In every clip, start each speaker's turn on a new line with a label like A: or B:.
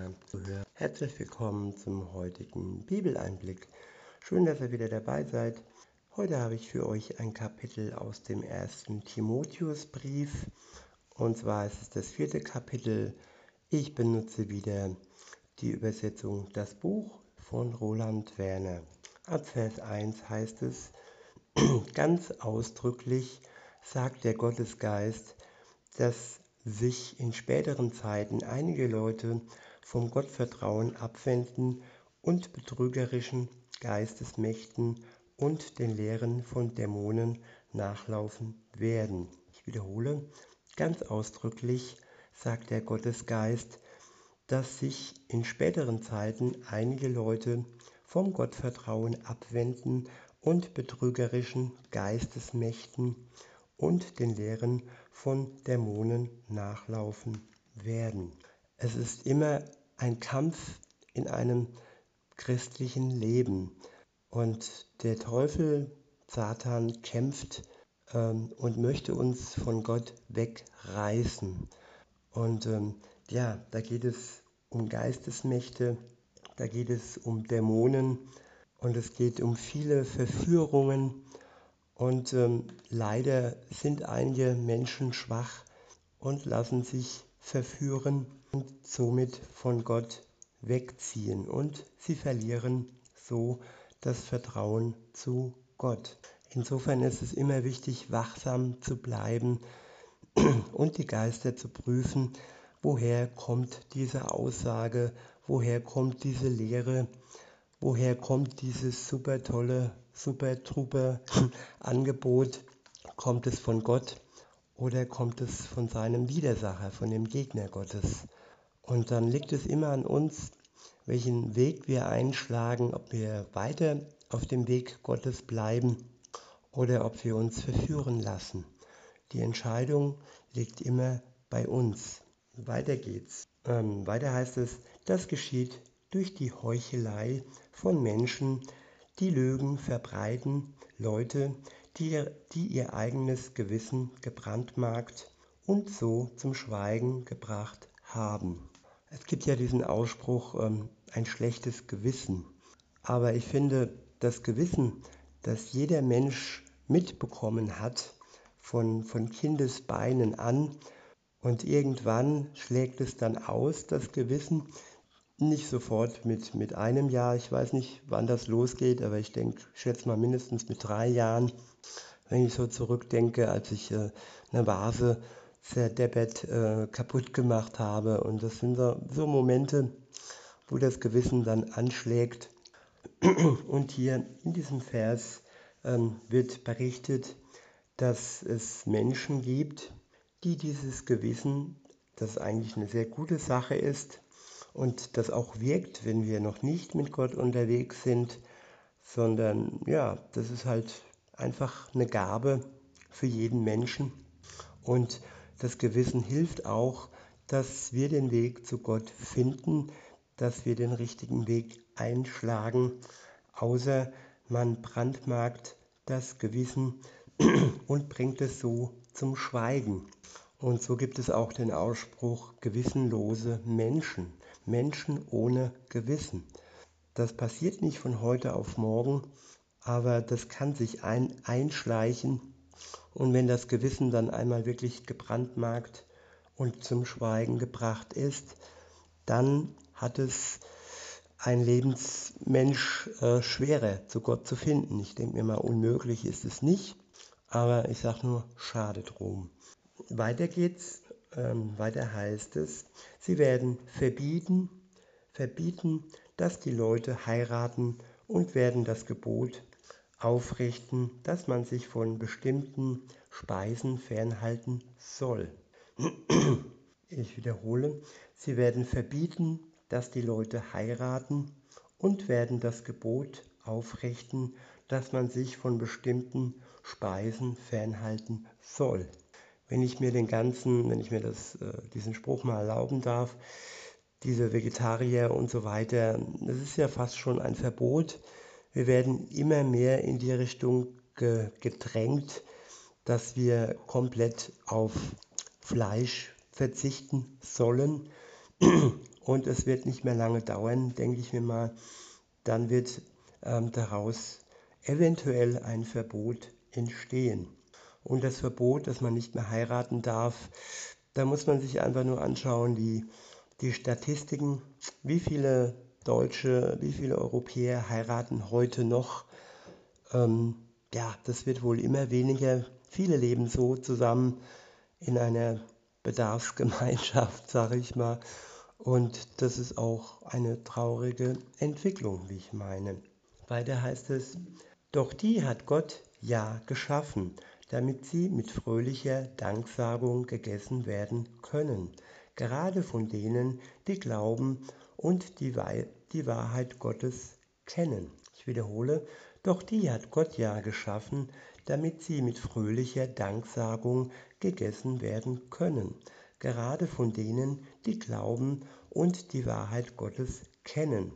A: hören. Herzlich willkommen zum heutigen Bibeleinblick. Schön, dass ihr wieder dabei seid. Heute habe ich für euch ein Kapitel aus dem ersten Timotheusbrief. Und zwar ist es das vierte Kapitel. Ich benutze wieder die Übersetzung Das Buch von Roland Werner. Ab Vers 1 heißt es, ganz ausdrücklich sagt der Gottesgeist, dass sich in späteren Zeiten einige Leute vom Gottvertrauen abwenden und betrügerischen Geistesmächten und den Lehren von Dämonen nachlaufen werden. Ich wiederhole, ganz ausdrücklich sagt der Gottesgeist, dass sich in späteren Zeiten einige Leute vom Gottvertrauen abwenden und betrügerischen Geistesmächten und den Lehren von Dämonen nachlaufen werden. Es ist immer ein Kampf in einem christlichen Leben. Und der Teufel, Satan, kämpft ähm, und möchte uns von Gott wegreißen. Und ähm, ja, da geht es um Geistesmächte, da geht es um Dämonen und es geht um viele Verführungen. Und ähm, leider sind einige Menschen schwach und lassen sich verführen und somit von Gott wegziehen. Und sie verlieren so das Vertrauen zu Gott. Insofern ist es immer wichtig, wachsam zu bleiben und die Geister zu prüfen, woher kommt diese Aussage, woher kommt diese Lehre, woher kommt dieses super tolle super truppe Angebot, kommt es von Gott oder kommt es von seinem Widersacher, von dem Gegner Gottes. Und dann liegt es immer an uns, welchen Weg wir einschlagen, ob wir weiter auf dem Weg Gottes bleiben oder ob wir uns verführen lassen. Die Entscheidung liegt immer bei uns. Weiter geht's. Ähm, weiter heißt es, das geschieht durch die Heuchelei von Menschen, die Lügen verbreiten Leute, die, die ihr eigenes Gewissen gebrandmarkt und so zum Schweigen gebracht haben. Es gibt ja diesen Ausspruch, ähm, ein schlechtes Gewissen. Aber ich finde, das Gewissen, das jeder Mensch mitbekommen hat, von, von Kindesbeinen an, und irgendwann schlägt es dann aus, das Gewissen, nicht sofort mit, mit einem Jahr. Ich weiß nicht, wann das losgeht, aber ich denke, schätze mal mindestens mit drei Jahren. Wenn ich so zurückdenke, als ich äh, eine Vase zerdeppert, äh, kaputt gemacht habe. Und das sind so, so Momente, wo das Gewissen dann anschlägt. Und hier in diesem Vers ähm, wird berichtet, dass es Menschen gibt, die dieses Gewissen, das eigentlich eine sehr gute Sache ist, und das auch wirkt, wenn wir noch nicht mit Gott unterwegs sind, sondern ja, das ist halt einfach eine Gabe für jeden Menschen und das Gewissen hilft auch, dass wir den Weg zu Gott finden, dass wir den richtigen Weg einschlagen, außer man brandmarkt das Gewissen und bringt es so zum Schweigen. Und so gibt es auch den Ausspruch gewissenlose Menschen. Menschen ohne Gewissen. Das passiert nicht von heute auf morgen, aber das kann sich ein, einschleichen. Und wenn das Gewissen dann einmal wirklich gebrandmarkt und zum Schweigen gebracht ist, dann hat es ein Lebensmensch äh, schwerer zu Gott zu finden. Ich denke mir mal, unmöglich ist es nicht, aber ich sage nur, schade drum. Weiter geht's ähm, weiter heißt es, sie werden verbieten, verbieten, dass die Leute heiraten und werden das Gebot aufrichten, dass man sich von bestimmten Speisen fernhalten soll. Ich wiederhole, sie werden verbieten, dass die Leute heiraten und werden das Gebot aufrichten, dass man sich von bestimmten Speisen fernhalten soll wenn ich mir den ganzen, wenn ich mir das, äh, diesen Spruch mal erlauben darf, diese Vegetarier und so weiter, das ist ja fast schon ein Verbot. Wir werden immer mehr in die Richtung gedrängt, dass wir komplett auf Fleisch verzichten sollen. und es wird nicht mehr lange dauern, denke ich mir mal, dann wird ähm, daraus eventuell ein Verbot entstehen. Und das Verbot, dass man nicht mehr heiraten darf, da muss man sich einfach nur anschauen, die, die Statistiken, wie viele Deutsche, wie viele Europäer heiraten heute noch. Ähm, ja, das wird wohl immer weniger. Viele leben so zusammen in einer Bedarfsgemeinschaft, sage ich mal. Und das ist auch eine traurige Entwicklung, wie ich meine. Weiter heißt es, doch die hat Gott ja geschaffen, damit sie mit fröhlicher Danksagung gegessen werden können, gerade von denen, die glauben und die, die Wahrheit Gottes kennen. Ich wiederhole, doch die hat Gott ja geschaffen, damit sie mit fröhlicher Danksagung gegessen werden können, gerade von denen, die glauben und die Wahrheit Gottes kennen.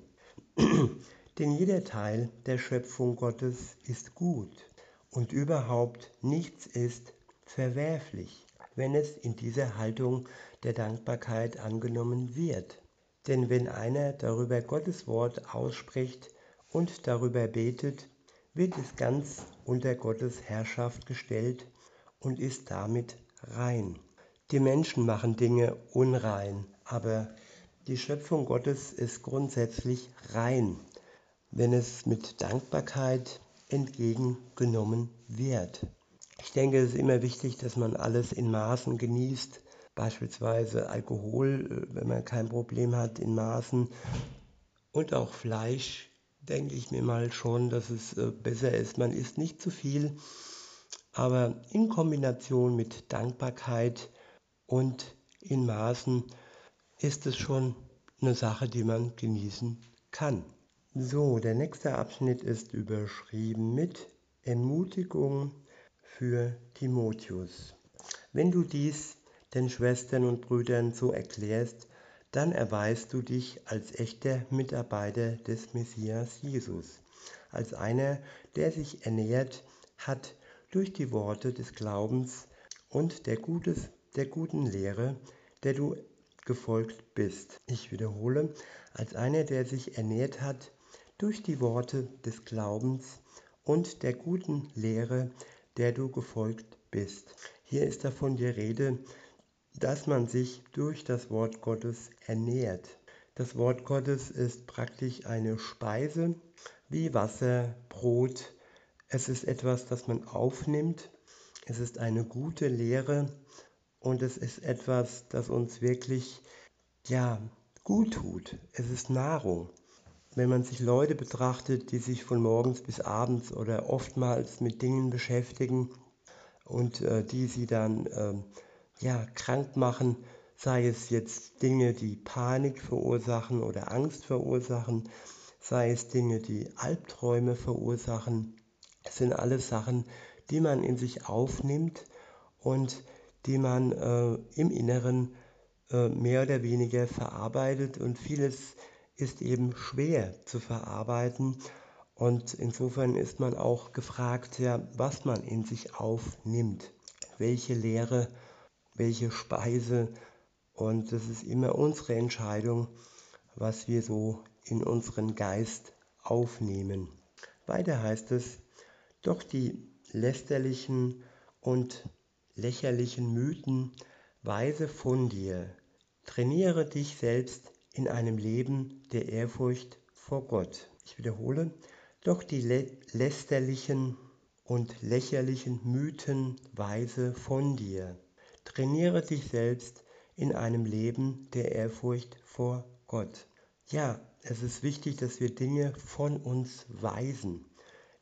A: Denn jeder Teil der Schöpfung Gottes ist gut und überhaupt nichts ist verwerflich, wenn es in dieser Haltung der Dankbarkeit angenommen wird. Denn wenn einer darüber Gottes Wort ausspricht und darüber betet, wird es ganz unter Gottes Herrschaft gestellt und ist damit rein. Die Menschen machen Dinge unrein, aber die Schöpfung Gottes ist grundsätzlich rein, wenn es mit Dankbarkeit entgegengenommen wird. Ich denke, es ist immer wichtig, dass man alles in Maßen genießt, beispielsweise Alkohol, äh, wenn man kein Problem hat, in Maßen und auch Fleisch, denke ich mir mal schon, dass es äh, besser ist. Man isst nicht zu viel, aber in Kombination mit Dankbarkeit und in Maßen ist es schon eine Sache, die man genießen kann. So, der nächste Abschnitt ist überschrieben mit Ermutigung für Timotheus. Wenn du dies den Schwestern und Brüdern so erklärst, dann erweist du dich als echter Mitarbeiter des Messias Jesus, als einer, der sich ernährt hat durch die Worte des Glaubens und der, Gutes, der guten Lehre, der du gefolgt bist. Ich wiederhole, als einer, der sich ernährt hat durch die Worte des Glaubens und der guten Lehre, der du gefolgt bist. Hier ist davon die Rede, dass man sich durch das Wort Gottes ernährt. Das Wort Gottes ist praktisch eine Speise wie Wasser, Brot, es ist etwas, das man aufnimmt. Es ist eine gute Lehre und es ist etwas, das uns wirklich ja, gut tut. Es ist Nahrung. Wenn man sich Leute betrachtet, die sich von morgens bis abends oder oftmals mit Dingen beschäftigen und äh, die sie dann äh, ja, krank machen, sei es jetzt Dinge, die Panik verursachen oder Angst verursachen, sei es Dinge, die Albträume verursachen, es sind alles Sachen, die man in sich aufnimmt und die man äh, im Inneren äh, mehr oder weniger verarbeitet. Und vieles ist eben schwer zu verarbeiten. Und insofern ist man auch gefragt, ja, was man in sich aufnimmt, welche Lehre, welche Speise und das ist immer unsere Entscheidung, was wir so in unseren Geist aufnehmen. Weiter heißt es, doch die lästerlichen und lächerlichen Mythen weise von dir. Trainiere dich selbst in einem Leben der Ehrfurcht vor Gott. Ich wiederhole, doch die lä lästerlichen und lächerlichen Mythen weise von dir. Trainiere dich selbst in einem Leben der Ehrfurcht vor Gott. Ja, es ist wichtig, dass wir Dinge von uns weisen.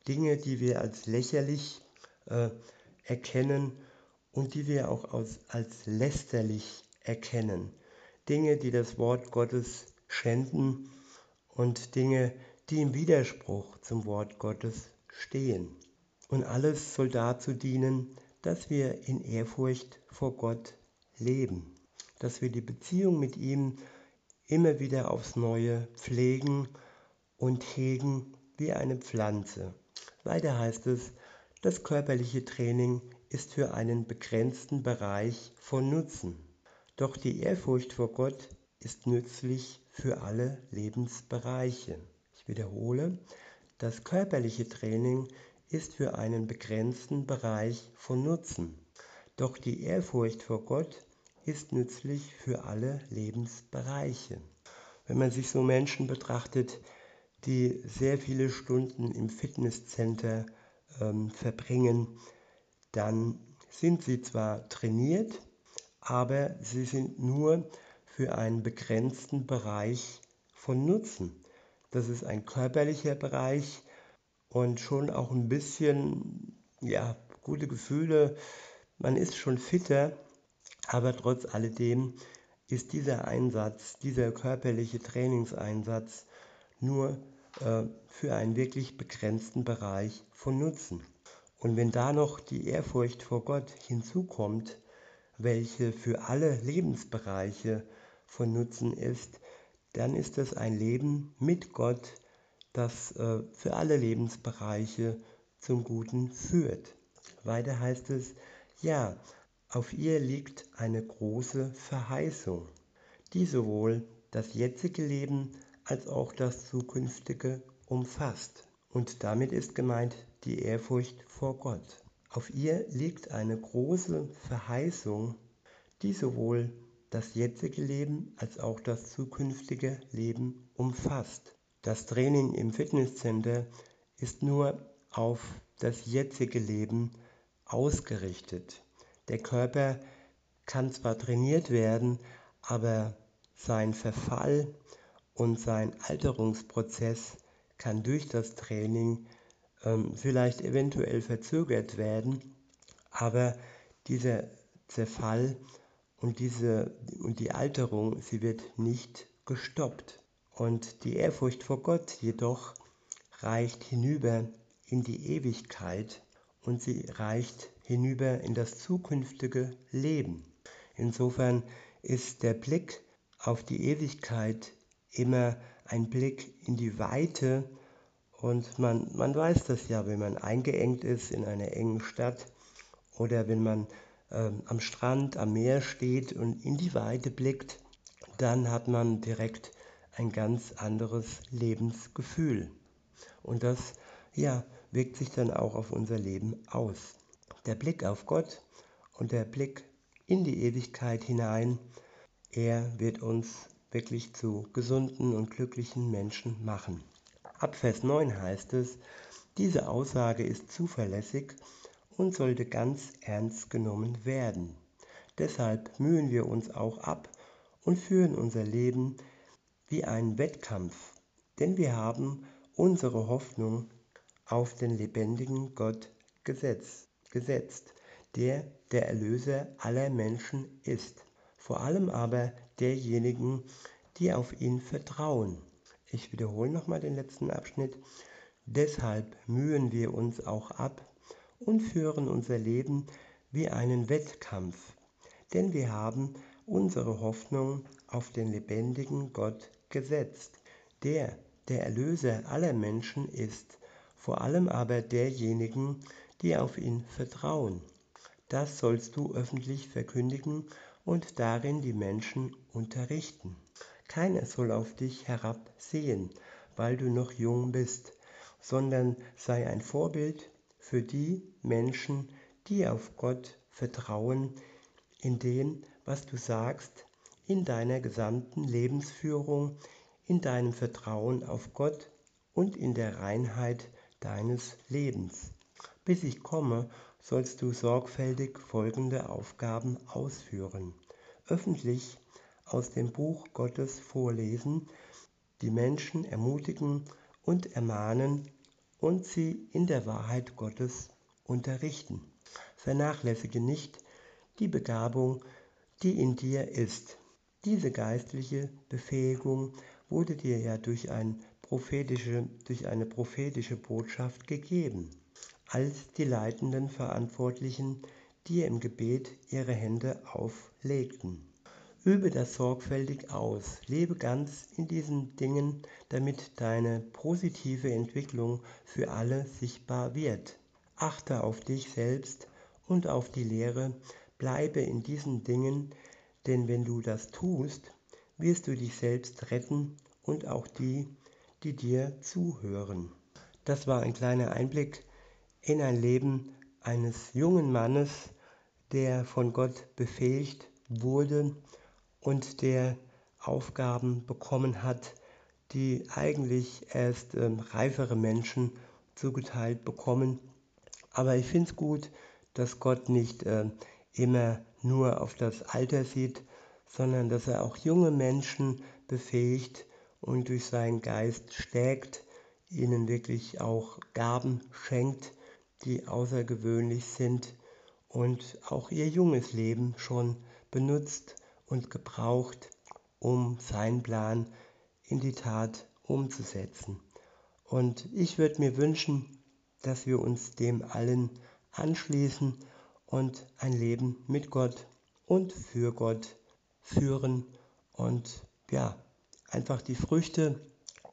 A: Dinge, die wir als lächerlich äh, erkennen und die wir auch als, als lästerlich erkennen. Dinge, die das Wort Gottes schänden und Dinge, die im Widerspruch zum Wort Gottes stehen. Und alles soll dazu dienen, dass wir in Ehrfurcht vor Gott leben, dass wir die Beziehung mit ihm immer wieder aufs Neue pflegen und hegen wie eine Pflanze. Weiter heißt es, das körperliche Training ist für einen begrenzten Bereich von Nutzen. Doch die Ehrfurcht vor Gott ist nützlich für alle Lebensbereiche. Ich wiederhole, das körperliche Training ist für einen begrenzten Bereich von Nutzen. Doch die Ehrfurcht vor Gott ist nützlich für alle Lebensbereiche. Wenn man sich so Menschen betrachtet, die sehr viele Stunden im Fitnesscenter ähm, verbringen, dann sind sie zwar trainiert, aber sie sind nur für einen begrenzten Bereich von Nutzen. Das ist ein körperlicher Bereich und schon auch ein bisschen, ja, gute Gefühle. Man ist schon fitter, aber trotz alledem ist dieser Einsatz, dieser körperliche Trainingseinsatz nur äh, für einen wirklich begrenzten Bereich von Nutzen. Und wenn da noch die Ehrfurcht vor Gott hinzukommt, welche für alle Lebensbereiche von Nutzen ist, dann ist es ein Leben mit Gott, das äh, für alle Lebensbereiche zum Guten führt. Weiter heißt es, ja, auf ihr liegt eine große Verheißung, die sowohl das jetzige Leben als auch das zukünftige umfasst. Und damit ist gemeint die Ehrfurcht vor Gott. Auf ihr liegt eine große Verheißung, die sowohl das jetzige Leben als auch das zukünftige Leben umfasst. Das Training im Fitnesscenter ist nur auf das jetzige Leben ausgerichtet. Der Körper kann zwar trainiert werden, aber sein Verfall und sein Alterungsprozess kann durch das Training ähm, vielleicht eventuell verzögert werden, aber dieser Zerfall und, diese, und die Alterung, sie wird nicht gestoppt. Und die Ehrfurcht vor Gott jedoch reicht hinüber in die Ewigkeit und sie reicht hinüber in das zukünftige Leben. Insofern ist der Blick auf die Ewigkeit immer ein Blick in die Weite und man, man weiß das ja, wenn man eingeengt ist in einer engen Stadt oder wenn man ähm, am Strand, am Meer steht und in die Weite blickt, dann hat man direkt ein ganz anderes Lebensgefühl. Und das ja, wirkt sich dann auch auf unser Leben aus. Der Blick auf Gott und der Blick in die Ewigkeit hinein, er wird uns wirklich zu gesunden und glücklichen Menschen machen. Ab Vers 9 heißt es, diese Aussage ist zuverlässig und sollte ganz ernst genommen werden. Deshalb mühen wir uns auch ab und führen unser Leben wie einen Wettkampf, denn wir haben unsere Hoffnung auf den lebendigen Gott gesetzt, gesetzt, der der Erlöser aller Menschen ist, vor allem aber derjenigen, die auf ihn vertrauen. Ich wiederhole nochmal den letzten Abschnitt. Deshalb mühen wir uns auch ab und führen unser Leben wie einen Wettkampf, denn wir haben unsere Hoffnung auf den lebendigen Gott gesetzt, der der Erlöser aller Menschen ist, vor allem aber derjenigen, die auf ihn vertrauen. Das sollst du öffentlich verkündigen und darin die Menschen unterrichten. Keiner soll auf dich herabsehen, weil du noch jung bist, sondern sei ein Vorbild für die Menschen, die auf Gott vertrauen, in dem, was du sagst, in deiner gesamten Lebensführung, in deinem Vertrauen auf Gott und in der Reinheit deines Lebens. Bis ich komme, sollst du sorgfältig folgende Aufgaben ausführen. Öffentlich aus dem Buch Gottes vorlesen, die Menschen ermutigen und ermahnen und sie in der Wahrheit Gottes unterrichten. Vernachlässige nicht die Begabung, die in dir ist. Diese geistliche Befähigung wurde dir ja durch, ein durch eine prophetische Botschaft gegeben, als die leitenden Verantwortlichen dir im Gebet ihre Hände auflegten. Übe das sorgfältig aus, lebe ganz in diesen Dingen, damit deine positive Entwicklung für alle sichtbar wird. Achte auf dich selbst und auf die Lehre, bleibe in diesen Dingen, denn wenn du das tust, wirst du dich selbst retten und auch die, die dir zuhören. Das war ein kleiner Einblick in ein Leben eines jungen Mannes, der von Gott befähigt wurde und der Aufgaben bekommen hat, die eigentlich erst ähm, reifere Menschen zugeteilt bekommen. Aber ich finde es gut, dass Gott nicht äh, immer nur auf das Alter sieht, sondern dass er auch junge Menschen befähigt und durch seinen Geist stärkt, ihnen wirklich auch Gaben schenkt, die außergewöhnlich sind und auch ihr junges Leben schon benutzt und gebraucht, um seinen Plan in die Tat umzusetzen. Und ich würde mir wünschen, dass wir uns dem allen anschließen und ein Leben mit Gott und für Gott führen und ja, einfach die Früchte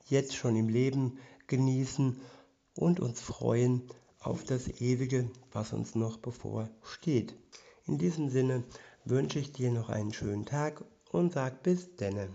A: jetzt schon im Leben genießen und uns freuen auf das Ewige, was uns noch bevorsteht. In diesem Sinne wünsche ich dir noch einen schönen Tag und sag bis denne.